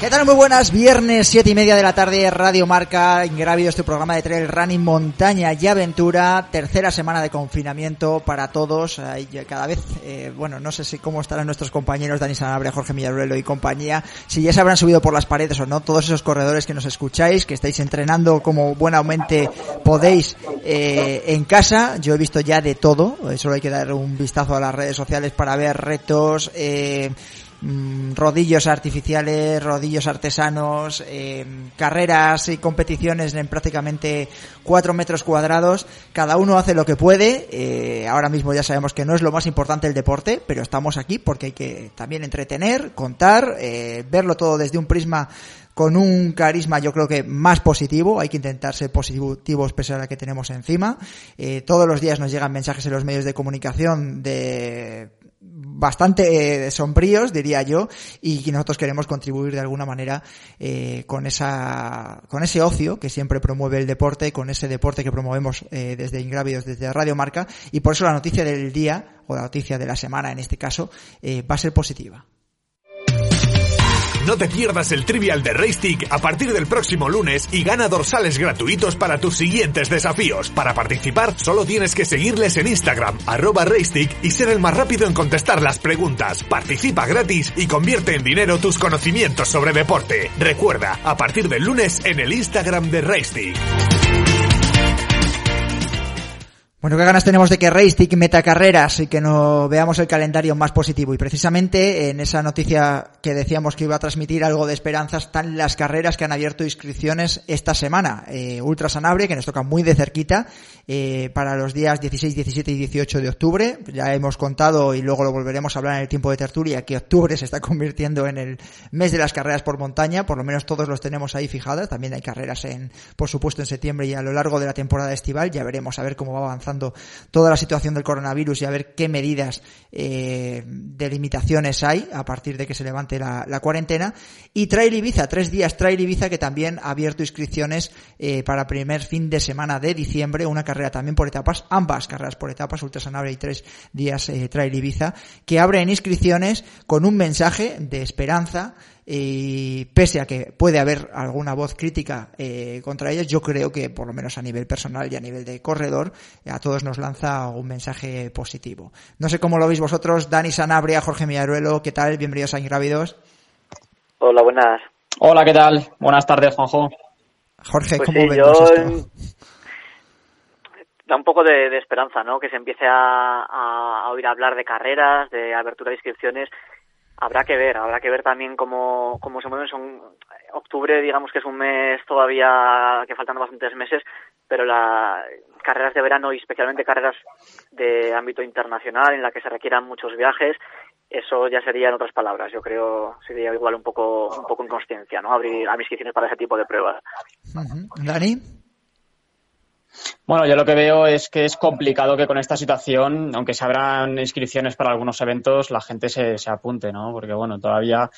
¿Qué tal? Muy buenas, viernes, siete y media de la tarde, Radio Marca, Ingrávido, este programa de trail running, montaña y aventura, tercera semana de confinamiento para todos, cada vez, eh, bueno, no sé si cómo estarán nuestros compañeros Dani Sanabria, Jorge Millaruelo y compañía, si ya se habrán subido por las paredes o no, todos esos corredores que nos escucháis, que estáis entrenando como buenamente podéis eh, en casa, yo he visto ya de todo, solo hay que dar un vistazo a las redes sociales para ver retos, eh, mm, rodillos artificiales, rodillos artesanos, eh, carreras y competiciones en prácticamente cuatro metros cuadrados. Cada uno hace lo que puede. Eh, ahora mismo ya sabemos que no es lo más importante el deporte, pero estamos aquí porque hay que también entretener, contar, eh, verlo todo desde un prisma con un carisma yo creo que más positivo, hay que intentar ser positivos pese a la que tenemos encima. Todos los días nos llegan mensajes en los medios de comunicación de bastante eh, sombríos, diría yo, y nosotros queremos contribuir de alguna manera eh, con esa, con ese ocio que siempre promueve el deporte, con ese deporte que promovemos eh, desde Ingrávidos, desde Radio Marca, y por eso la noticia del día, o la noticia de la semana en este caso, eh, va a ser positiva. No te pierdas el trivial de Raystick a partir del próximo lunes y gana dorsales gratuitos para tus siguientes desafíos. Para participar solo tienes que seguirles en Instagram, arroba Raystick y ser el más rápido en contestar las preguntas. Participa gratis y convierte en dinero tus conocimientos sobre deporte. Recuerda, a partir del lunes en el Instagram de Raystick. Bueno, qué ganas tenemos de que Raystick meta carreras y que no veamos el calendario más positivo. Y precisamente en esa noticia que decíamos que iba a transmitir algo de esperanza están las carreras que han abierto inscripciones esta semana. Eh, Ultra Sanabre, que nos toca muy de cerquita, eh, para los días 16, 17 y 18 de octubre. Ya hemos contado y luego lo volveremos a hablar en el tiempo de tertulia que octubre se está convirtiendo en el mes de las carreras por montaña. Por lo menos todos los tenemos ahí fijadas. También hay carreras en, por supuesto, en septiembre y a lo largo de la temporada estival. Ya veremos a ver cómo va avanzando toda la situación del coronavirus y a ver qué medidas eh, de limitaciones hay a partir de que se levante la, cuarentena. Y Trail Ibiza, tres días Trail Ibiza que también ha abierto inscripciones eh, para primer fin de semana de diciembre, una carrera también por etapas, ambas carreras por etapas, Ultrasanabria y tres días eh, Trail Ibiza, que abren inscripciones con un mensaje de esperanza y pese a que puede haber alguna voz crítica eh, contra ellas, yo creo que por lo menos a nivel personal y a nivel de corredor, a todos nos lanza un mensaje positivo. No sé cómo lo veis vosotros, Dani Sanabria, Jorge Millaruelo, ¿qué tal? Bienvenidos a Ingrávidos. Hola, buenas. Hola, ¿qué tal? Buenas tardes, Juanjo. Jorge, Pues ¿cómo sí, ves yo- esto? Da un poco de, de esperanza, ¿no? Que se empiece a, a- a oír hablar de carreras, de abertura de inscripciones. Habrá que ver, habrá que ver también cómo, cómo se mueven. Son, octubre, digamos que es un mes todavía que faltan bastantes meses, pero las carreras de verano y especialmente carreras de ámbito internacional en la que se requieran muchos viajes, eso ya sería en otras palabras. Yo creo sería igual un poco, un poco inconsciencia, ¿no? Abrir, inscripciones para ese tipo de pruebas. Dani. Bueno, yo lo que veo es que es complicado que con esta situación, aunque se abran inscripciones para algunos eventos, la gente se, se apunte, ¿no? Porque, bueno, todavía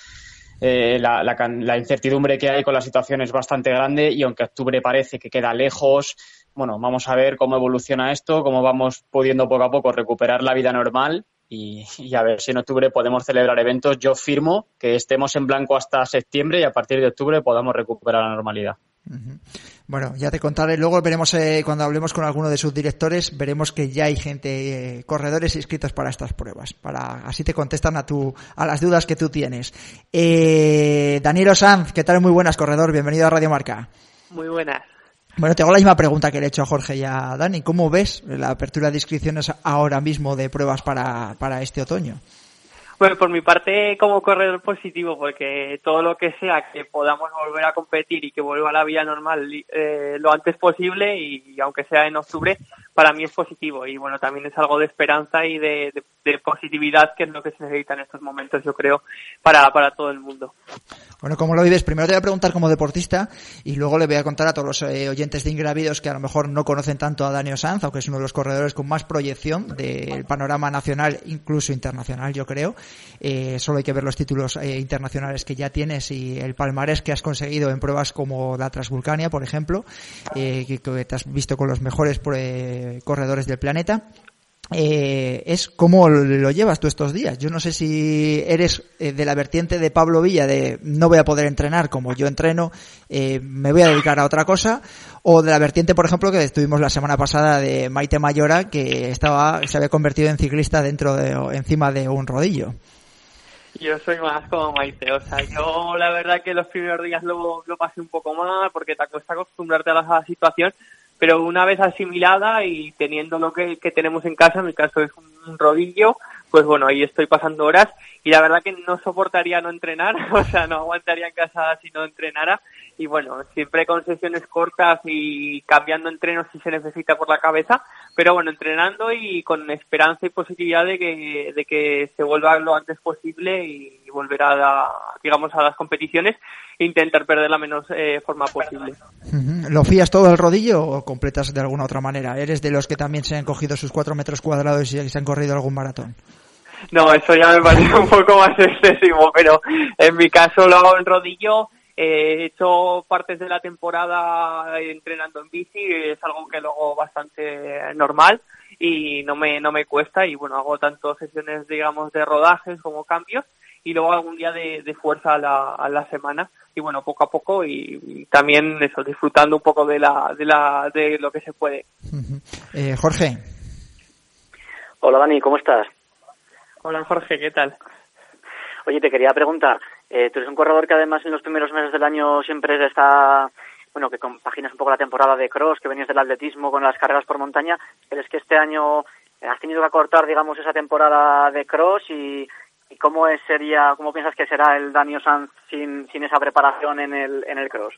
eh, la, incertidumbre que hay con la situación es bastante grande y aunque octubre parece que queda lejos, bueno, vamos a ver cómo evoluciona esto, cómo vamos pudiendo poco a poco recuperar la vida normal y, y a ver si en octubre podemos celebrar eventos. Yo firmo que estemos en blanco hasta septiembre y a partir de octubre podamos recuperar la normalidad. Bueno, ya te contaré. Luego veremos, eh, cuando hablemos con alguno de sus directores, veremos que ya hay gente, eh, corredores inscritos para estas pruebas. Para, así te contestan a tu, a las dudas que tú tienes. Eh, Daniel Sanz, ¿qué tal? Muy buenas, corredor. Bienvenido a Radio Marca. Muy buenas. Bueno, te hago la misma pregunta que le he hecho a Jorge y a Dani. ¿Cómo ves la apertura de inscripciones ahora mismo de pruebas para, para este otoño? Bueno, por mi parte, como corredor positivo, porque todo lo que sea que podamos volver a competir y que vuelva a la vía normal eh, lo antes posible y, aunque sea en octubre, para mí es positivo. Y bueno, también es algo de esperanza y de, positividad, que es lo que se necesita en estos momentos, yo creo, para, para todo el mundo. Bueno, ¿cómo lo vives? Primero te voy a preguntar como deportista y luego le voy a contar a todos los eh, oyentes de Ingravidos que a lo mejor no conocen tanto a Daniel Sanz, aunque es uno de los corredores con más proyección del panorama nacional, incluso internacional, yo creo. Eh, solo hay que ver los títulos eh, internacionales que ya tienes y el palmarés que has conseguido en pruebas como la Transvulcania, por ejemplo, que, te has visto con los mejores corredores del planeta eh, es cómo lo llevas tú estos días. Yo no sé si eres eh, de la vertiente de Pablo Villa de no voy a poder entrenar como yo entreno, eh, me voy a dedicar a otra cosa, o de la vertiente, por ejemplo, que estuvimos la semana pasada de Maite Mayora, que estaba se había convertido en ciclista dentro de encima de un rodillo. Yo soy más como Maite, o sea, yo la verdad que los primeros días lo, lo pasé un poco mal porque te cuesta acostumbrarte a la situación, pero una vez asimilada y teniendo lo que, tenemos en casa, en mi caso es un rodillo, pues bueno, ahí estoy pasando horas y la verdad que no soportaría no entrenar, o sea, no aguantaría en casa si no entrenara y bueno, siempre con sesiones cortas y cambiando entrenos si se necesita por la cabeza, pero bueno, entrenando y con esperanza y positividad de que, de que se vuelva lo antes posible y volver a, digamos, a las competiciones e intentar perder la menos eh, forma posible. ¿Lo fías todo el rodillo o completas de alguna otra manera? ¿Eres de los que también se han cogido sus cuatro metros cuadrados y se han corrido algún maratón? No, eso ya me parece un poco más excesivo, pero en mi caso lo hago en rodillo. He hecho partes de la temporada entrenando en bici, es algo que luego bastante normal y no me, no me cuesta y bueno, hago tanto sesiones digamos de rodajes como cambios y luego algún día de, fuerza a la, a la semana y bueno poco a poco y, también eso disfrutando un poco de la de la de lo que se puede. Eh, Jorge. Hola Dani cómo estás hola Jorge qué tal oye te quería preguntar eh, tú eres un corredor que además en los primeros meses del año siempre está bueno que compaginas un poco la temporada de cross que venías del atletismo con las carreras por montaña pero es que este año has tenido que acortar digamos esa temporada de cross y ¿Y cómo es, sería, cómo piensas que será el Daniel Sanz sin, sin esa preparación en el, en el cross?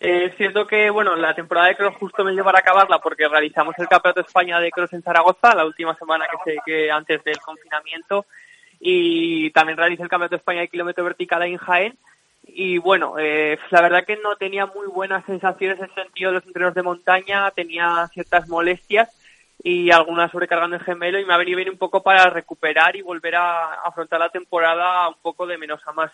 Eh, es cierto que, bueno, la temporada de cross justo me llevará a acabarla porque realizamos el Campeonato España de cross en Zaragoza la última semana que, se, que antes del confinamiento y también realicé el Campeonato de España de kilómetro vertical en Jaén y bueno, eh, la verdad que no tenía muy buenas sensaciones en el sentido de los entrenos de montaña, tenía ciertas molestias y algunas sobrecargando el gemelo y me ha venido bien un poco para recuperar y volver a afrontar la temporada un poco de menos a más.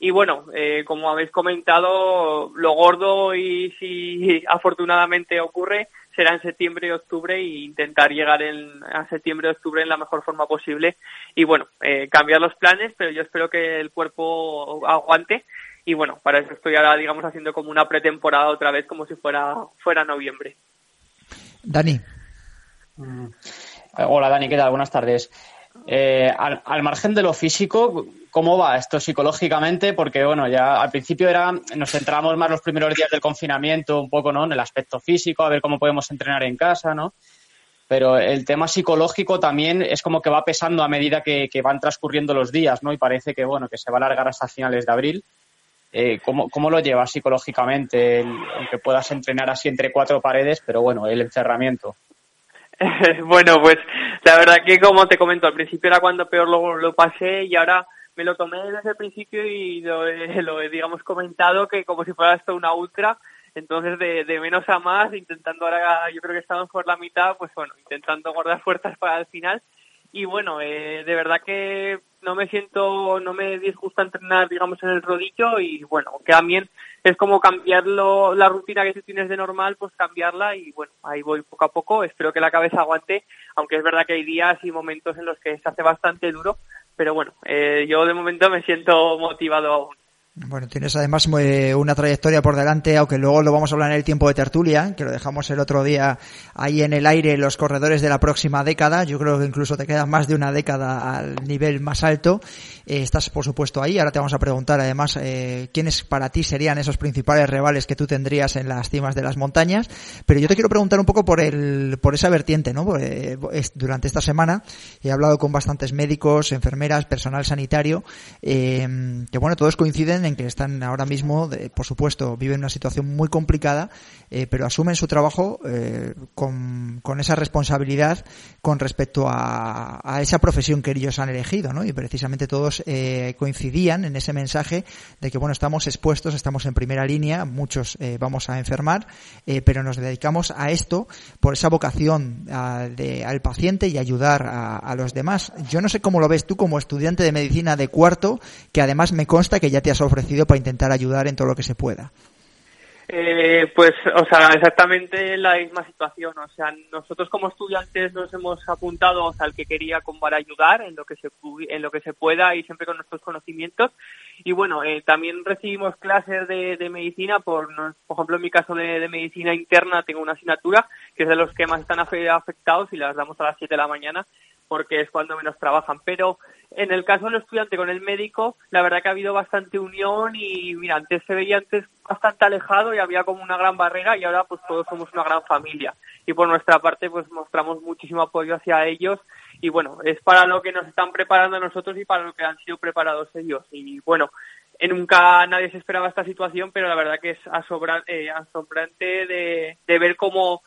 Y bueno, eh, como habéis comentado, lo gordo y si afortunadamente ocurre será en septiembre y octubre e intentar llegar en, a septiembre y octubre en la mejor forma posible y bueno, eh, cambiar los planes, pero yo espero que el cuerpo aguante y bueno, para eso estoy ahora digamos haciendo como una pretemporada otra vez como si fuera fuera noviembre. Dani. Mm. Hola Dani, ¿qué tal? Buenas tardes. Eh, al, margen de lo físico, ¿cómo va esto psicológicamente? Porque, bueno, ya al principio era, nos centramos más los primeros días del confinamiento, un poco, ¿no? En el aspecto físico, a ver cómo podemos entrenar en casa, ¿no? Pero el tema psicológico también es como que va pesando a medida que, van transcurriendo los días, ¿no? Y parece que, bueno, que se va a alargar hasta finales de abril. Eh, ¿cómo, ¿cómo, lo llevas psicológicamente? aunque puedas entrenar así entre cuatro paredes, pero bueno, el encerramiento. bueno, pues la verdad que como te comento, al principio era cuando peor lo, lo pasé y ahora me lo tomé desde el principio y lo, lo he, digamos, comentado que como si fuera esto una ultra, entonces de, de menos a más, intentando ahora, yo creo que estamos por la mitad, pues bueno, intentando guardar fuerzas para el final y bueno, eh, de verdad que no me siento, no me disgusta entrenar, digamos, en el rodillo y bueno, que también es como cambiarlo, la rutina que tú tienes de normal, pues cambiarla y bueno, ahí voy poco a poco, espero que la cabeza aguante, aunque es verdad que hay días y momentos en los que se hace bastante duro, pero bueno, eh, yo de momento me siento motivado aún. Bueno, tienes además eh, una trayectoria por delante, aunque luego lo vamos a hablar en el tiempo de tertulia, que lo dejamos el otro día ahí en el aire, los corredores de la próxima década. Yo creo que incluso te queda más de una década al nivel más alto. Eh, estás, por supuesto, ahí. Ahora te vamos a preguntar, además, eh, quiénes para ti serían esos principales rivales que tú tendrías en las cimas de las montañas. Pero yo te quiero preguntar un poco por el, por esa vertiente, ¿no? durante esta semana he hablado con bastantes médicos, enfermeras, personal sanitario, que bueno, todos coinciden que están ahora mismo, por supuesto, viven una situación muy complicada, eh, pero asumen su trabajo eh, con, esa responsabilidad con respecto a, esa profesión que ellos han elegido, ¿no? Y precisamente todos eh, coincidían en ese mensaje de que, bueno, estamos expuestos, estamos en primera línea, muchos vamos a enfermar, pero nos dedicamos a esto por esa vocación al paciente y ayudar a, a los demás. Yo no sé cómo lo ves tú como estudiante de medicina de cuarto, que además me consta que ya te has ofrecido para intentar ayudar en todo lo que se pueda. Eh, pues, o sea, exactamente la misma situación. O sea, nosotros como estudiantes nos hemos apuntado al que quería con para ayudar en lo que se en lo que se pueda y siempre con nuestros conocimientos. Y bueno, eh, también recibimos clases de, medicina. Por, por ejemplo, en mi caso de, de, medicina interna tengo una asignatura que es de los que más están afectados y las damos a las 7 de la mañana porque es cuando menos trabajan. Pero en el caso del estudiante con el médico, la verdad que ha habido bastante unión y mira, antes se veía antes bastante alejado y había como una gran barrera y ahora pues todos somos una gran familia. Y por nuestra parte pues mostramos muchísimo apoyo hacia ellos y bueno, es para lo que nos están preparando nosotros y para lo que han sido preparados ellos. Y bueno, nunca nadie se esperaba esta situación, pero la verdad que es eh, asombrante de, de ver cómo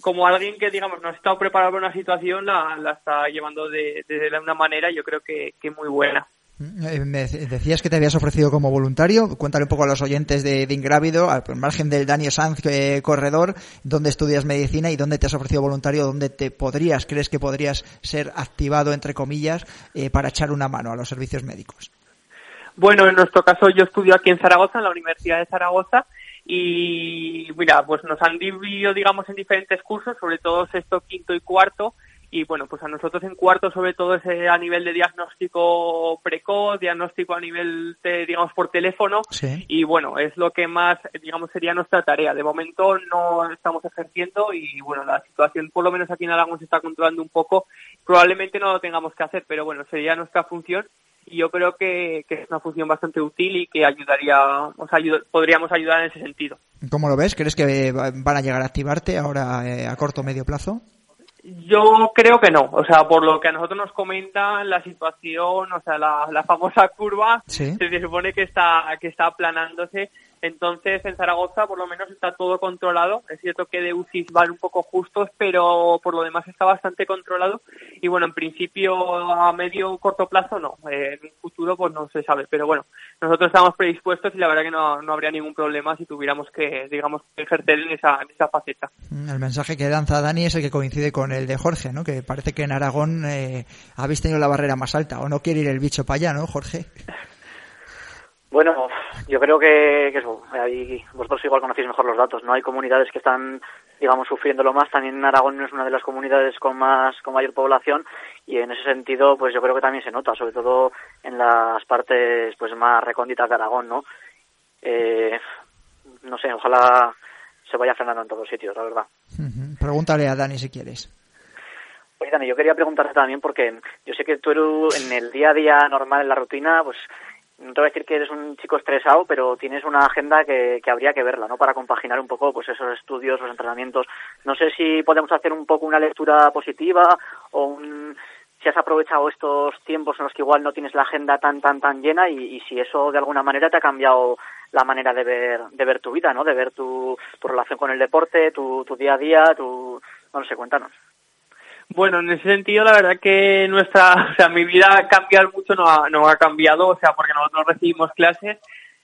como alguien que, digamos, no ha estado preparado para una situación, la, la está llevando de, de, una manera, yo creo que, que muy buena. Eh, me decías que te habías ofrecido como voluntario. Cuéntale un poco a los oyentes de, de Ingrávido, al margen del Daniel Sanz eh, corredor, dónde estudias medicina y dónde te has ofrecido voluntario, dónde te podrías, crees que podrías ser activado, entre comillas, eh, para echar una mano a los servicios médicos. Bueno, en nuestro caso yo estudio aquí en Zaragoza, en la Universidad de Zaragoza, y mira, pues nos han dividido, digamos, en diferentes cursos, sobre todo sexto, quinto y cuarto, y bueno, pues a nosotros en cuarto sobre todo es a nivel de diagnóstico precoz, diagnóstico a nivel de, digamos, por teléfono, y bueno, es lo que más, digamos, sería nuestra tarea. De momento no estamos ejerciendo y bueno, la situación por lo menos aquí en Aragón se está controlando un poco, probablemente no lo tengamos que hacer, pero bueno, sería nuestra función y yo creo que, es una función bastante útil y que ayudaría, o sea, podríamos ayudar en ese sentido. ¿Cómo lo ves? ¿Crees que van a llegar a activarte ahora eh, a corto o medio plazo? Yo creo que no, o sea, por lo que a nosotros nos comentan, la situación, o sea, la, la famosa curva, se supone que está, que está aplanándose entonces, en Zaragoza por lo menos está todo controlado. Es cierto que de UCI van un poco justos, pero por lo demás está bastante controlado. Y bueno, en principio a medio o corto plazo no. Eh, en un futuro pues no se sabe. Pero bueno, nosotros estamos predispuestos y la verdad que no, no habría ningún problema si tuviéramos que, digamos, ejercer en esa, en esa faceta. Mm, el mensaje que lanza Dani es el que coincide con el de Jorge, ¿no? Que parece que en Aragón eh, habéis tenido la barrera más alta. O no quiere ir el bicho para allá, ¿no, Jorge? Bueno, yo creo que, que eso, ahí vosotros igual conocéis mejor los datos, ¿no? Hay comunidades que están, digamos, sufriéndolo más. También Aragón es una de las comunidades con más, con mayor población y en ese sentido, pues yo creo que también se nota, sobre todo en las partes, pues más recónditas de Aragón, ¿no? Eh, no sé, ojalá se vaya frenando en todos sitios, la verdad. Pregúntale a Dani si quieres. Oye, Dani, yo quería preguntarte también porque yo sé que tú en el día a día normal, en la rutina, pues no te voy a decir que eres un chico estresado, pero tienes una agenda que, que, habría que verla, ¿no? Para compaginar un poco pues esos estudios, los entrenamientos. No sé si podemos hacer un poco una lectura positiva o un, si has aprovechado estos tiempos en los que igual no tienes la agenda tan tan tan llena y, si eso de alguna manera te ha cambiado la manera de ver de ver tu vida, ¿no? De ver tu, tu relación con el deporte, tu, tu día a día, tu no sé, cuéntanos. Bueno, en ese sentido, la verdad que nuestra, o sea, mi vida cambiar mucho no ha, no ha cambiado, o sea, porque nosotros recibimos clases.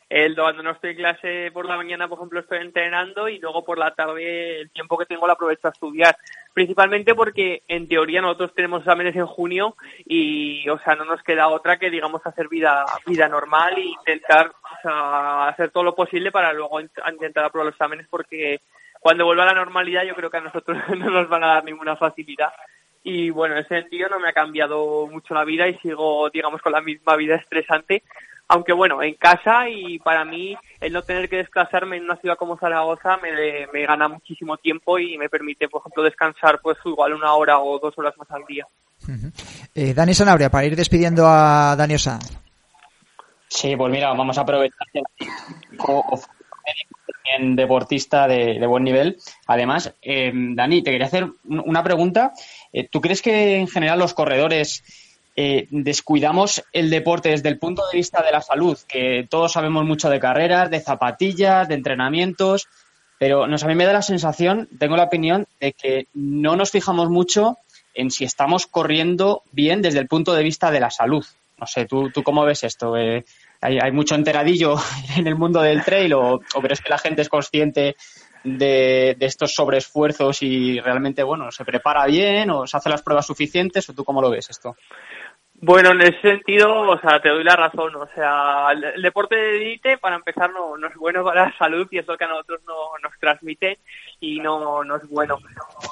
El, cuando no estoy en clase por la mañana, por ejemplo, estoy entrenando y luego por la tarde el tiempo que tengo lo aprovecho a estudiar. Principalmente porque en teoría nosotros tenemos exámenes en junio y, o sea, no nos queda otra que, digamos, hacer vida, vida normal e intentar hacer todo lo posible para luego intentar aprobar los exámenes porque cuando vuelva a la normalidad yo creo que a nosotros no nos van a dar ninguna facilidad. Y bueno, en ese sentido no me ha cambiado mucho la vida y sigo, digamos, con la misma vida estresante aunque bueno, en casa y para mí el no tener que desplazarme en una ciudad como Zaragoza me, me gana muchísimo tiempo y me permite, por ejemplo, descansar pues igual una hora o dos horas más al día. eh, Dani Sanabria, para ir despidiendo a Dani Sanz. Sí, pues mira, vamos a aprovechar en deportista de, buen nivel. Además, eh, Dani, te quería hacer una pregunta. Eh, ¿Tú crees que en general los corredores eh, descuidamos el deporte desde el punto de vista de la salud? Que todos sabemos mucho de carreras, de zapatillas, de entrenamientos, pero nos, a mí me da la sensación, tengo la opinión, de que no nos fijamos mucho en si estamos corriendo bien desde el punto de vista de la salud. No sé, ¿tú, tú cómo ves esto? Eh, ¿hay, ¿hay, mucho enteradillo en el mundo del trail o, o crees que la gente es consciente de, de, estos sobreesfuerzos y realmente, bueno, se prepara bien o se hace las pruebas suficientes o tú cómo lo ves esto? Bueno, en ese sentido, o sea, te doy la razón. O sea, el, deporte de élite, para empezar, no, no, es bueno para la salud y es lo que a nosotros no, nos transmite y no, no es bueno.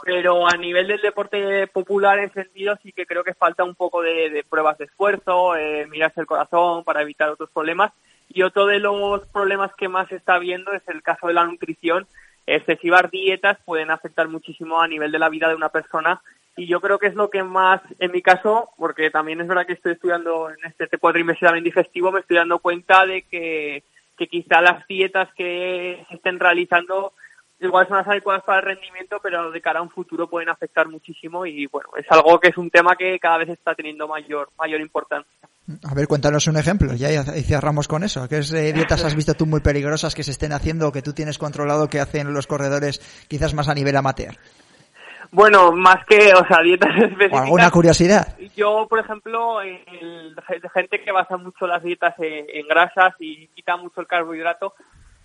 Pero a nivel del deporte popular, en sentido, sí que creo que falta un poco de, pruebas de esfuerzo, eh, mirarse el corazón para evitar otros problemas. Y otro de los problemas que más está viendo es el caso de la nutrición. Excesivas dietas pueden afectar muchísimo a nivel de la vida de una persona y yo creo que es lo que más, en mi caso, porque también es verdad que estoy estudiando en este cuatrimestre también digestivo, me estoy dando cuenta de que, que quizá las dietas que se estén realizando igual son las adecuadas para el rendimiento, pero de cara a un futuro pueden afectar muchísimo y bueno, es algo que es un tema que cada vez está teniendo mayor, mayor importancia. A ver, cuéntanos un ejemplo, ya cerramos con eso. ¿Qué dietas has visto tú muy peligrosas que se estén haciendo o que tú tienes controlado que hacen los corredores quizás más a nivel amateur? Bueno, más que, o sea, dietas específicas. ¿Alguna curiosidad? Yo, por ejemplo, el, gente que basa mucho las dietas en, en grasas y quita mucho el carbohidrato,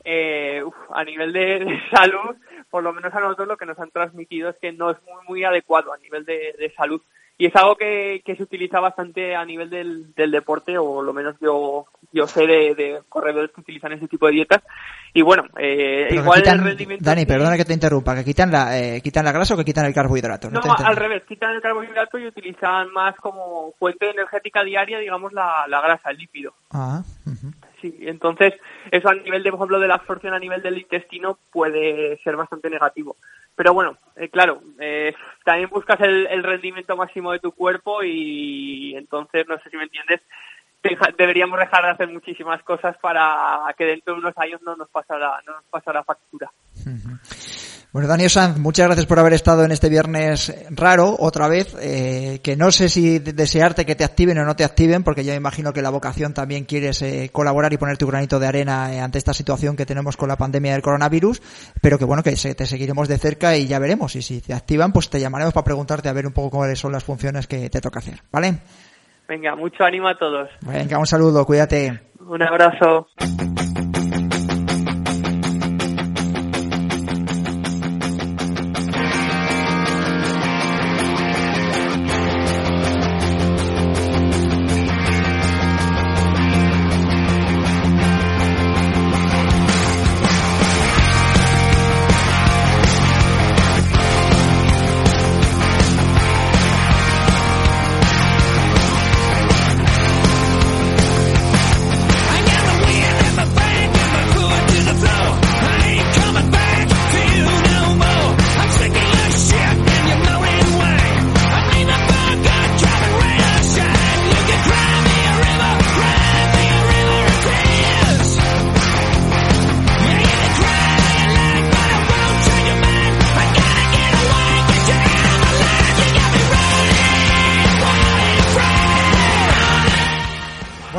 eh, uf, a nivel de, de, salud, por lo menos a nosotros lo que nos han transmitido es que no es muy, muy adecuado a nivel de, de salud. Y es algo que, que, se utiliza bastante a nivel del, del, deporte, o lo menos yo, yo sé de, de, corredores que utilizan ese tipo de dietas. Y bueno, eh, igual quitan, el rendimiento. Dani, perdona que te interrumpa, que quitan la, eh, quitan la grasa o que quitan el carbohidrato. No, no al revés, quitan el carbohidrato y utilizan más como fuente energética diaria, digamos, la, la grasa, el lípido. Ah, uh -huh. Sí, entonces eso a nivel de, por ejemplo, de la absorción a nivel del intestino puede ser bastante negativo. Pero bueno, eh, claro, eh, también buscas el, rendimiento máximo de tu cuerpo y entonces, no sé si me entiendes, deberíamos dejar de hacer muchísimas cosas para que dentro de unos años no nos pasara, no nos pasara factura. Uh. Bueno, Daniel Sanz, muchas gracias por haber estado en este viernes raro, otra vez, eh, que no sé si desearte que te activen o no te activen, porque yo me imagino que la vocación también quieres eh, colaborar y poner tu granito de arena eh, ante esta situación que tenemos con la pandemia del coronavirus, pero que bueno, que se, te seguiremos de cerca y ya veremos, y si te activan, pues te llamaremos para preguntarte a ver un poco cuáles son las funciones que te toca hacer, ¿vale? Venga, mucho ánimo a todos. Venga, un saludo, cuídate. Un abrazo.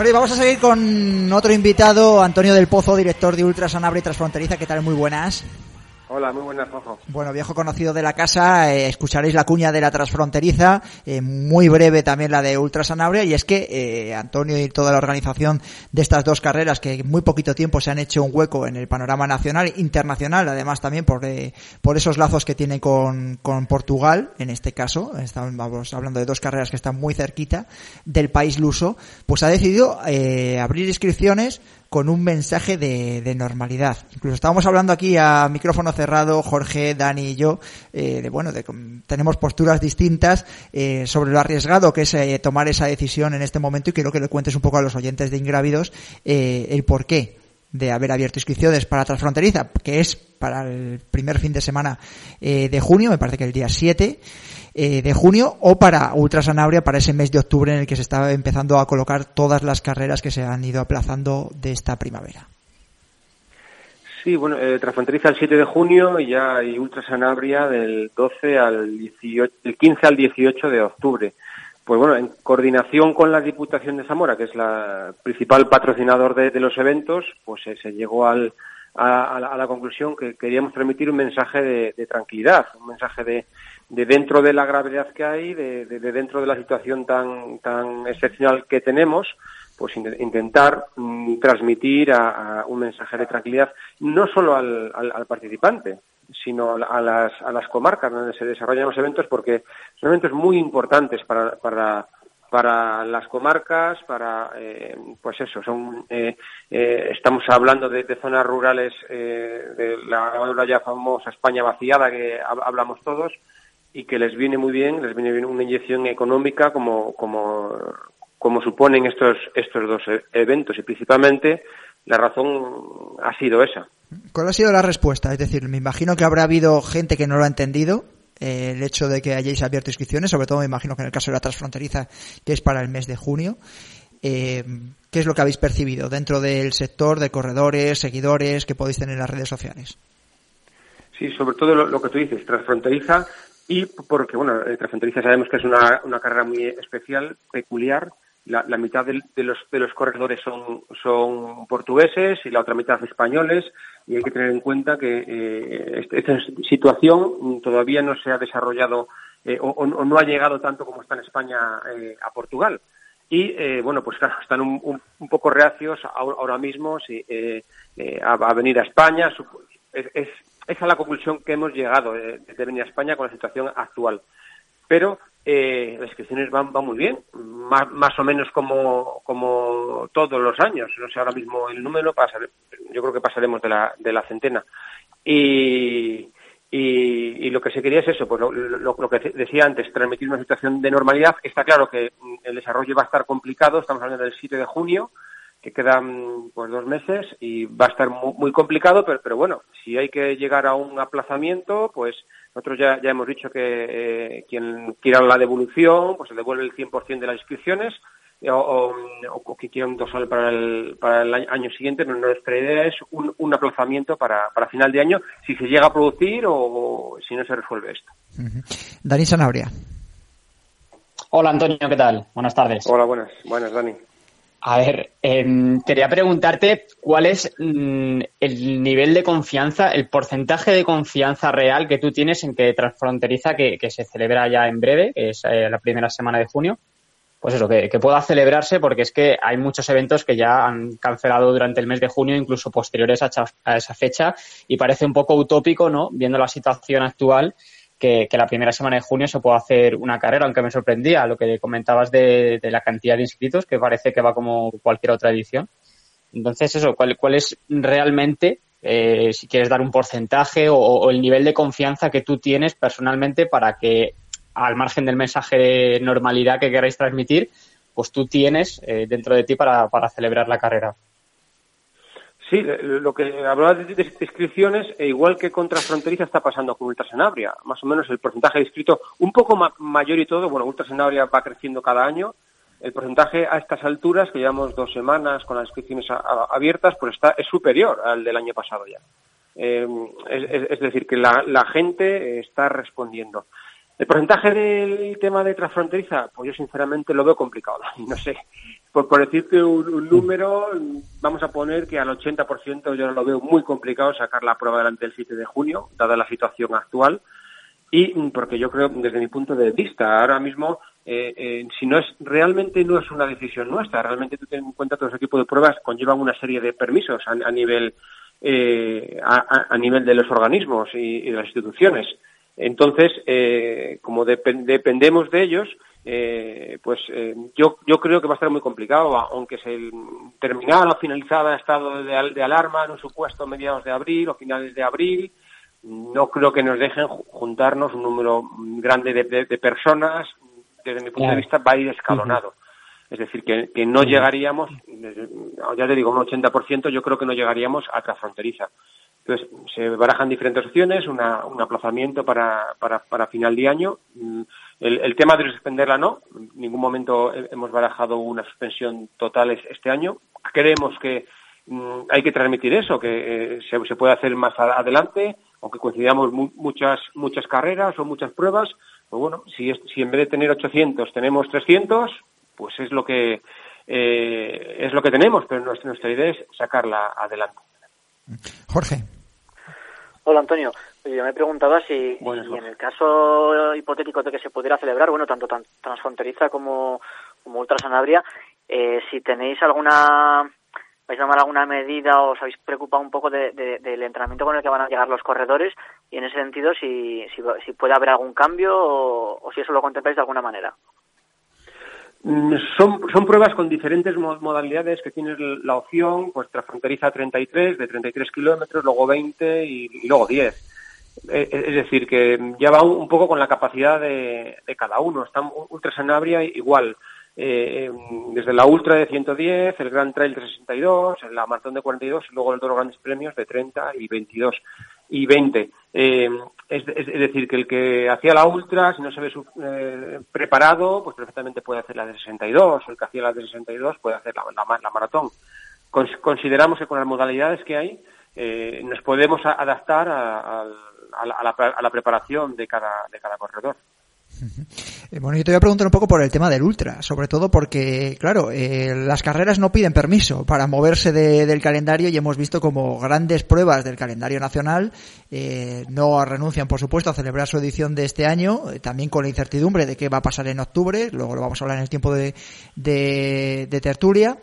Y vamos a seguir con otro invitado, Antonio del Pozo, director de Ultra Sanabria y Transfronteriza. ¿Qué tal? Muy buenas. Hola, muy buenas, Ojo. Bueno, viejo conocido de la casa, eh, escucharéis la cuña de la transfronteriza, eh, muy breve también la de Ultra Sanabria, y es que eh, Antonio y toda la organización de estas dos carreras, que en muy poquito tiempo se han hecho un hueco en el panorama nacional, internacional, además también por, eh, por esos lazos que tiene con, con Portugal, en este caso, estamos hablando de dos carreras que están muy cerquita del país luso, pues ha decidido eh, abrir inscripciones con un mensaje de, normalidad. Incluso estábamos hablando aquí a micrófono cerrado, Jorge, Dani y yo, eh, de bueno, de, tenemos posturas distintas eh, sobre lo arriesgado que es eh, tomar esa decisión en este momento y quiero que le cuentes un poco a los oyentes de Ingrávidos el porqué de haber abierto inscripciones para Transfronteriza, que es para el primer fin de semana de junio, me parece que el día 7. Eh, de junio o para Ultra Sanabria para ese mes de octubre en el que se está empezando a colocar todas las carreras que se han ido aplazando de esta primavera. Sí, bueno, eh, transfronteriza el 7 de junio y ya hay Ultra Sanabria del 12 al 18, del 15 al 18 de octubre. Pues bueno, en coordinación con la Diputación de Zamora, que es la principal patrocinador de, los eventos, pues se llegó al, a, la, conclusión que queríamos transmitir un mensaje de tranquilidad, un mensaje de, de dentro de la gravedad que hay, de, dentro de la situación tan, tan excepcional que tenemos, pues intentar mm, transmitir a, un mensaje de tranquilidad no solo al, al, participante, sino a las, a las comarcas donde se desarrollan los eventos, porque son eventos muy importantes para, para, para las comarcas, para, eh, pues eso, son, eh, eh, estamos hablando de, zonas rurales, de la ya famosa España vaciada que hablamos todos, y que les viene muy bien, les viene bien una inyección económica como, como, como suponen estos, estos dos e-, eventos. Y principalmente la razón ha sido esa. ¿Cuál ha sido la respuesta? Es decir, me imagino que habrá habido gente que no lo ha entendido, eh, el hecho de que hayáis abierto inscripciones, sobre todo me imagino que en el caso de la transfronteriza, que es para el mes de junio. Eh, ¿Qué es lo que habéis percibido dentro del sector de corredores, seguidores que podéis tener en las redes sociales? Sí, sobre todo lo, lo que tú dices, transfronteriza y porque, bueno, Transfronteriza sabemos que es una, una carrera muy especial, peculiar. La, mitad de, los, de los corredores son, son portugueses y la otra mitad españoles y hay que tener en cuenta que eh, esta situación todavía no se ha desarrollado eh, o, no ha llegado tanto como está en España eh, a Portugal. Y bueno, pues están un, un, poco reacios ahora mismo si, a, a, venir a España. es, esa es la conclusión que hemos llegado de, venir a España con la situación actual. Pero eh, las inscripciones van, van muy bien, más, más, o menos como, como todos los años. No sé ahora mismo el número, yo creo que pasaremos de la, de la centena. Y, y, lo que se quería es eso, pues lo, lo, que decía antes, transmitir una situación de normalidad. Está claro que el desarrollo va a estar complicado, estamos hablando del 7 de junio, que quedan pues dos meses y va a estar muy, complicado, pero, pero, bueno, si hay que llegar a un aplazamiento, pues nosotros ya, ya hemos dicho que eh, quien quiera la devolución, pues se devuelve el 100% de las inscripciones o, o, que quiera un dorsal para el, para el año siguiente, nuestra idea es un, un aplazamiento para, para final de año, si se llega a producir o, si no se resuelve esto. Dani Sanabria. Hola Antonio, ¿qué tal? Buenas tardes. Hola, buenas. Buenas, Dani. A ver, em, quería preguntarte cuál es mm, el nivel de confianza, el porcentaje de confianza real que tú tienes en que Transfronteriza, que, que se celebra ya en breve, que es eh, la primera semana de junio, pues eso, que, pueda celebrarse, porque es que hay muchos eventos que ya han cancelado durante el mes de junio, incluso posteriores a esa fecha, y parece un poco utópico, ¿no? Viendo la situación actual, que, la primera semana de junio se pueda hacer una carrera, aunque me sorprendía lo que comentabas de, la cantidad de inscritos, que parece que va como cualquier otra edición. Entonces, eso, ¿cuál, cuál es realmente, eh, si quieres dar un porcentaje o, el nivel de confianza que tú tienes personalmente para que, al margen del mensaje de normalidad que queráis transmitir, pues tú tienes eh, dentro de ti para celebrar la carrera? Sí, lo que hablaba de, inscripciones, e igual que contra Fronteriza está pasando con Ultrasanabria, más o menos el porcentaje de inscritos un poco mayor y todo, bueno, Ultrasanabria va creciendo cada año, el porcentaje a estas alturas, que llevamos dos semanas con las inscripciones abiertas, pues está es superior al del año pasado ya. Eh, es, decir, que la, gente está respondiendo. El porcentaje del tema de transfronteriza, pues yo sinceramente lo veo complicado. No sé, por, por decirte un, número, vamos a poner que al 80% yo lo veo muy complicado sacar la prueba delante del 7 de junio, dada la situación actual. Y porque yo creo, desde mi punto de vista, ahora mismo, eh, eh, si no es realmente no es una decisión nuestra, realmente tú ten en cuenta todo ese tipo de pruebas conllevan una serie de permisos a, nivel eh, a, nivel de los organismos y, de las instituciones. Entonces, eh, como dependemos de ellos, eh, pues eh, yo, yo creo que va a estar muy complicado, aunque se terminara o finalizara el estado de, de alarma en un supuesto mediados de abril o finales de abril, no creo que nos dejen juntarnos un número grande de, personas. Desde mi punto de vista va a ir escalonado. Es decir, que, que no llegaríamos, ya te digo, un 80%, yo creo que no llegaríamos a transfronteriza. Entonces, se barajan diferentes opciones, una, un aplazamiento para, para, para, final de año. El, el, tema de suspenderla no, en ningún momento hemos barajado una suspensión total este año. Creemos que mm, hay que transmitir eso, que eh, se, se, puede hacer más adelante, aunque coincidamos muchas, muchas carreras o muchas pruebas. Pues bueno, si, es, si en vez de tener 800 tenemos 300, pues es lo que, eh, es lo que tenemos, pero nuestra, nuestra idea es sacarla adelante. Jorge. Hola Antonio, yo me preguntaba si, en el caso hipotético de que se pudiera celebrar, bueno, tanto transfronteriza como, como Ultra Sanabria, eh, si tenéis alguna, vais a tomar alguna medida o os habéis preocupado un poco de, del entrenamiento con el que van a llegar los corredores y en ese sentido si, si, si puede haber algún cambio o, o si eso lo contempláis de alguna manera. Mm, son, son pruebas con diferentes modalidades que tienes la opción, pues transfronteriza 33, de 33 kilómetros, luego 20 y, luego 10. E, e, es decir, que ya va un, poco con la capacidad de, de cada uno. Está Ultra Sanabria igual. Eh, desde la Ultra de 110, el Grand Trail de 62, la Maratón de 42 y luego los dos grandes premios de 30 y 22 y 20. Eh, es, decir, que el que hacía la ultra, si no se ve eh, preparado, pues perfectamente puede hacer la de 62, o el que hacía la de 62 puede hacer la, la, maratón. consideramos que con las modalidades que hay, eh, nos podemos adaptar a, a, la, preparación de cada, de cada corredor. Eh, bueno, yo te voy a preguntar un poco por el tema del ultra, sobre todo porque, claro, eh, las carreras no piden permiso para moverse del calendario y hemos visto como grandes pruebas del calendario nacional eh, no renuncian, por supuesto, a celebrar su edición de este año, también con la incertidumbre de qué va a pasar en octubre, luego lo vamos a hablar en el tiempo de, de, de tertulia.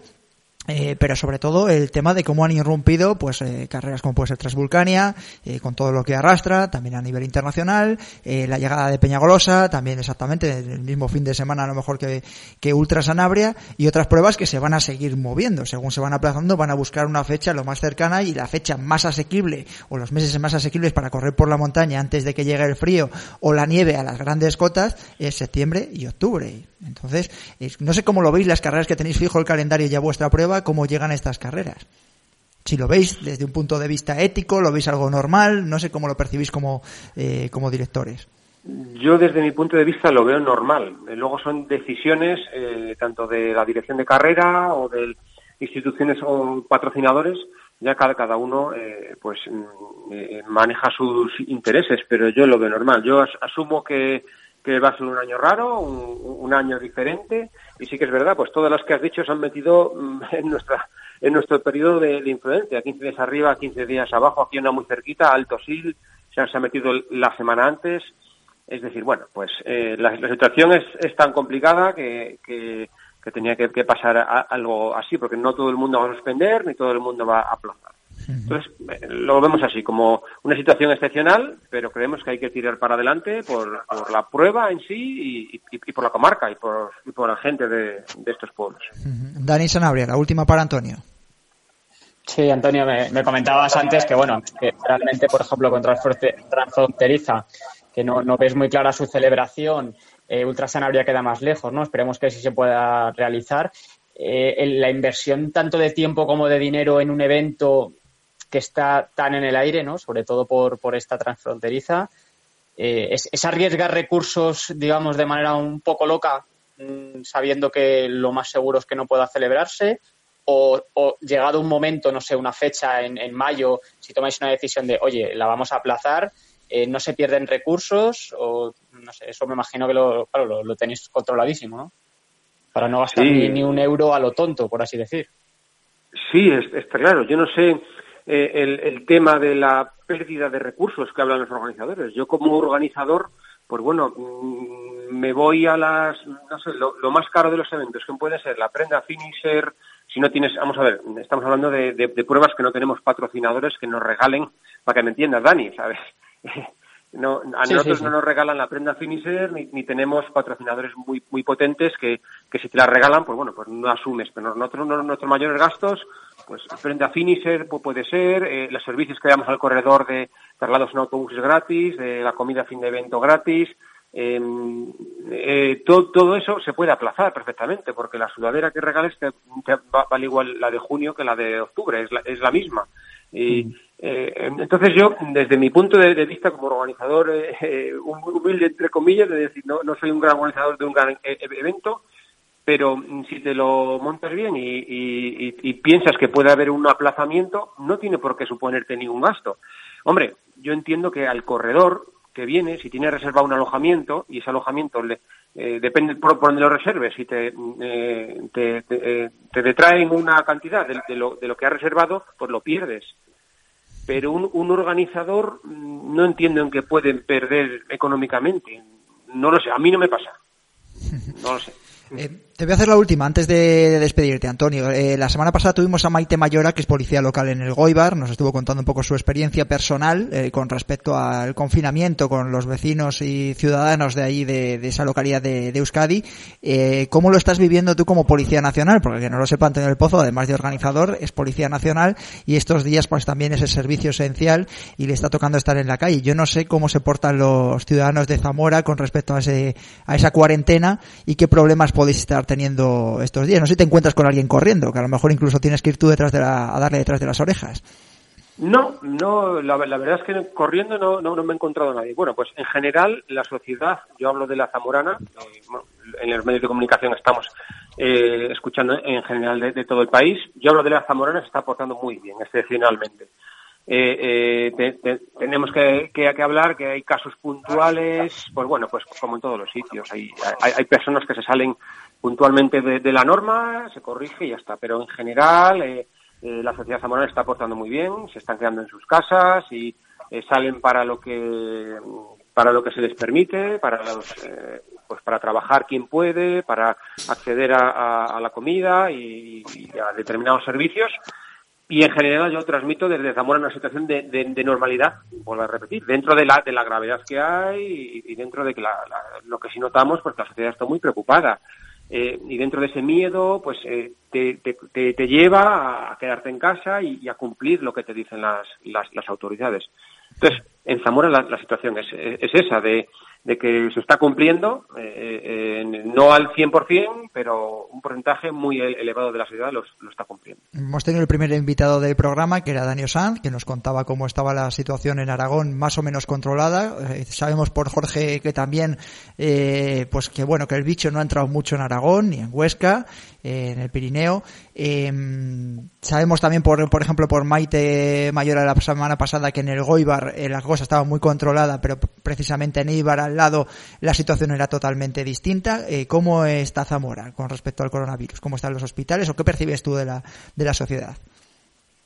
Eh, pero sobre todo el tema de cómo han irrumpido pues eh, carreras como puede ser Transvulcania eh, con todo lo que arrastra también a nivel internacional la llegada de Peñagolosa también exactamente el mismo fin de semana a lo mejor que, que Ultra Sanabria y otras pruebas que se van a seguir moviendo. Según se van aplazando van a buscar una fecha lo más cercana y la fecha más asequible o los meses más asequibles para correr por la montaña antes de que llegue el frío o la nieve a las grandes cotas es septiembre y octubre entonces, no sé cómo lo veis las carreras que tenéis fijo el calendario ya vuestra prueba, cómo llegan estas carreras. Si lo veis desde un punto de vista ético, lo veis algo normal, no sé cómo lo percibís como, eh, como directores. Yo desde mi punto de vista lo veo normal. Eh, luego son decisiones eh, tanto de la dirección de carrera o de instituciones o patrocinadores. Ya cada, cada uno pues mm, maneja sus intereses, pero yo lo veo normal. Yo asumo que que va a ser un año raro, un, año diferente, y sí que es verdad, pues todas las que has dicho se han metido mm, en nuestra en nuestro periodo de, influencia, 15 días arriba, 15 días abajo, aquí una muy cerquita, Alto Sil, se, ha metido la semana antes, es decir, bueno, pues eh, la, situación es, tan complicada que, que, tenía que, pasar algo así, porque no todo el mundo va a suspender, ni todo el mundo va a aplazar. Entonces, eh, lo vemos así, como una situación excepcional, pero creemos que hay que tirar para adelante por, la prueba en sí y, por la comarca y por, la gente de, estos pueblos. Dani Sanabria, la última para Antonio. Sí, Antonio, me, comentabas antes que, bueno, que realmente, por ejemplo, con Transfronteriza, que no, no ves muy clara su celebración, eh, Ultra Sanabria queda más lejos, ¿no? Esperemos que sí se pueda realizar. Eh, la inversión tanto de tiempo como de dinero en un evento que está tan en el aire, ¿no? Sobre todo por, por esta transfronteriza. Eh, es, arriesgar recursos, digamos, de manera un poco loca, mm, sabiendo que lo más seguro es que no pueda celebrarse, o, llegado un momento, no sé, una fecha en, en, mayo, si tomáis una decisión de, oye, la vamos a aplazar, eh, no se pierden recursos, o no sé, eso me imagino que lo, claro, lo, tenéis controladísimo, ¿no? Para no gastar ni, ni, un euro a lo tonto, por así decir. Sí, está claro. Yo no sé eh, el, el, tema de la pérdida de recursos que hablan los organizadores. Yo como organizador, pues bueno, mm, me voy a las, no sé, lo, más caro de los eventos, que puede ser la prenda finisher, si no tienes, vamos a ver, estamos hablando de, pruebas que no tenemos patrocinadores que nos regalen, para que me entiendas, Dani, ¿sabes? no, a nosotros no nos regalan la prenda Finisher ni, ni, tenemos patrocinadores muy muy potentes que, que si te la regalan, pues bueno, pues no asumes. Pero nosotros, nuestros mayores gastos, pues prenda Finisher puede ser, eh, los servicios que damos al corredor de traslados en autobuses gratis, de la comida a fin de evento gratis, em, eh, todo, todo, eso se puede aplazar perfectamente, porque la sudadera que regales te, vale igual la de junio que la de octubre, es la, es la misma. Y, mm. Eh, entonces yo, desde mi punto de, vista como organizador eh, eh, humilde, entre comillas, de decir, no, no soy un gran organizador de un gran evento, pero si te lo montas bien y, piensas que puede haber un aplazamiento, no tiene por qué suponerte ningún gasto. Hombre, yo entiendo que al corredor que viene, si tiene reservado un alojamiento y ese alojamiento le, depende por, donde lo reserves, si te, te, te, detraen una cantidad de, lo, de lo que has reservado, pues lo pierdes pero un, un organizador mm, no entiendo en qué pueden perder económicamente. No lo sé, a mí no me pasa. No lo sé. Eh, te voy a hacer la última antes de despedirte, Antonio. Eh, la semana pasada tuvimos a Maite Mayora, que es policía local en el Goibar. Nos estuvo contando un poco su experiencia personal eh, con respecto al confinamiento con los vecinos y ciudadanos de ahí, de, esa localidad de, Euskadi. ¿Cómo lo estás viviendo tú como policía nacional? Porque que no lo sepa, Antonio del Pozo, además de organizador, es policía nacional y estos días pues también es el servicio esencial y le está tocando estar en la calle. Yo no sé cómo se portan los ciudadanos de Zamora con respecto a, ese, a esa cuarentena y qué problemas podéis estar teniendo estos días. No sé si te encuentras con alguien corriendo, que a lo mejor incluso tienes que ir tú detrás de la, a darle detrás de las orejas. No, no, la, verdad es que corriendo no, no, me he encontrado nadie. Bueno, pues en general la sociedad, yo hablo de la zamorana, eh, en los medios de comunicación estamos eh, escuchando en general de, todo el país, yo hablo de la zamorana, se está portando muy bien, excepcionalmente. Eh, eh tenemos que, que, hablar que hay casos puntuales, pues bueno, pues como en todos los sitios, hay, hay, personas que se salen puntualmente de, la norma, se corrige y ya está. Pero en general, eh, eh, la sociedad zamorana está aportando muy bien, se están quedando en sus casas y eh, salen para lo que para lo que se les permite, para los, pues para trabajar quien puede, para acceder a, la comida y, a determinados servicios. Y en general yo transmito desde Zamora una situación de, normalidad, vuelvo a repetir, dentro de la, de la gravedad que hay y, dentro de que lo que sí notamos, pues la sociedad está muy preocupada. Eh, y dentro de ese miedo, pues eh, te, te, te, lleva a quedarte en casa y, a cumplir lo que te dicen las, las, las autoridades. Entonces, en Zamora la, situación es, es, esa, de, de que se está cumpliendo, eh, eh, no al 100%, pero un porcentaje muy elevado de la sociedad lo, está cumpliendo. Hemos tenido el primer invitado del programa, que era Daniel Sanz, que nos contaba cómo estaba la situación en Aragón más o menos controlada. Eh, sabemos por Jorge que también, eh, pues que bueno, que el bicho no ha entrado mucho en Aragón ni en Huesca, en el Pirineo. sabemos también, por, por ejemplo, por Maite Mayora la semana pasada, que en el Goibar la cosa estaba muy controlada, pero precisamente en Ibar lado la situación era totalmente distinta. Eh, ¿Cómo está Zamora con respecto al coronavirus? ¿Cómo están los hospitales o qué percibes tú de la, de la sociedad?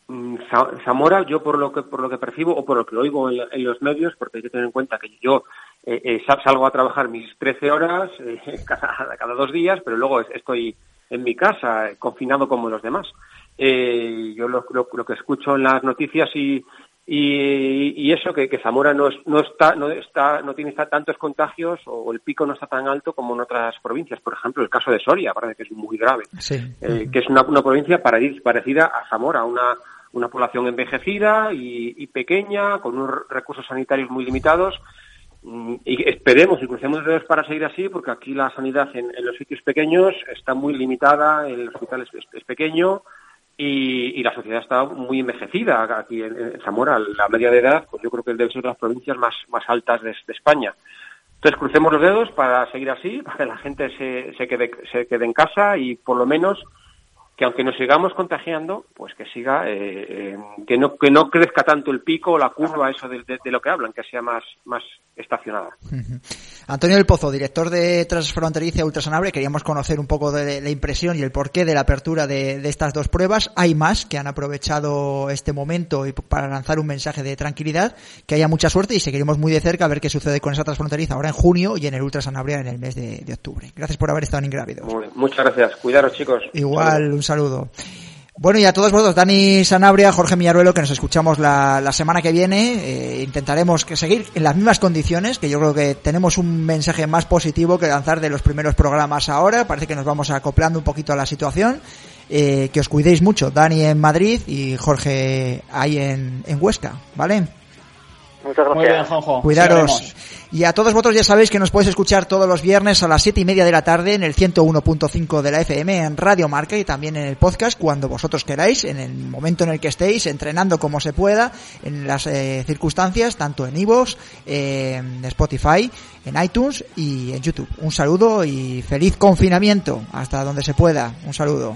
Mm, Zamora, yo por lo que por lo que percibo o por lo que oigo en, los medios, porque hay que tener en cuenta que yo eh, eh, salgo a trabajar mis 13 horas cada, cada, dos días, pero luego estoy en mi casa, confinado como los demás. yo lo, que escucho en las noticias y, y, eso que, Zamora no, no está no está no tiene tantos contagios o el pico no está tan alto como en otras provincias. Por ejemplo el caso de Soria parece que es muy grave. Eh, que es una, provincia parecida a Zamora una una población envejecida y, pequeña con unos recursos sanitarios muy limitados. Mm, y esperemos y crucemos los dedos para seguir así porque aquí la sanidad en, los sitios pequeños está muy limitada el hospital es pequeño y, la sociedad está muy envejecida aquí en, Zamora. La media de edad, pues yo creo que debe ser de las provincias más, más altas de, España. Entonces crucemos los dedos para seguir así, para que la gente se, se, quede, se quede en casa y por lo menos que aunque nos sigamos contagiando, pues que siga, eh, eh, que no que no crezca tanto el pico o la curva, eso de, lo que hablan, que sea más más estacionada. Antonio del Pozo, director de Transfronteriza Ultrasonable, queríamos conocer un poco de la impresión y el porqué de la apertura de, de, estas dos pruebas. Hay más que han aprovechado este momento para lanzar un mensaje de tranquilidad, que haya mucha suerte y seguiremos muy de cerca a ver qué sucede con esa transfronteriza ahora en junio y en el Ultrasonable en el mes de, octubre. Gracias por haber estado en Ingrávidos. muchas gracias. Cuidaros, chicos. Igual, un saludo. Bueno, y a todos vosotros, Dani Sanabria, Jorge Millaruelo, que nos escuchamos la, la semana que viene. Eh, intentaremos que seguir en las mismas condiciones, que yo creo que tenemos un mensaje más positivo que lanzar de los primeros programas ahora. Parece que nos vamos acoplando un poquito a la situación. Eh, que os cuidéis mucho, Dani en Madrid y Jorge ahí en, en Huesca, ¿vale? Muchas gracias. Muy bien, Juanjo. Cuidaros. Y a todos vosotros ya sabéis que nos podéis escuchar todos los viernes a las siete y media de la tarde en el 101.5 de la FM en Radio Marca y también en el podcast cuando vosotros queráis, en el momento en el que estéis, entrenando como se pueda, en las eh, circunstancias, tanto en iVoox, en Spotify, en iTunes y en YouTube. Un saludo y feliz confinamiento hasta donde se pueda. Un saludo.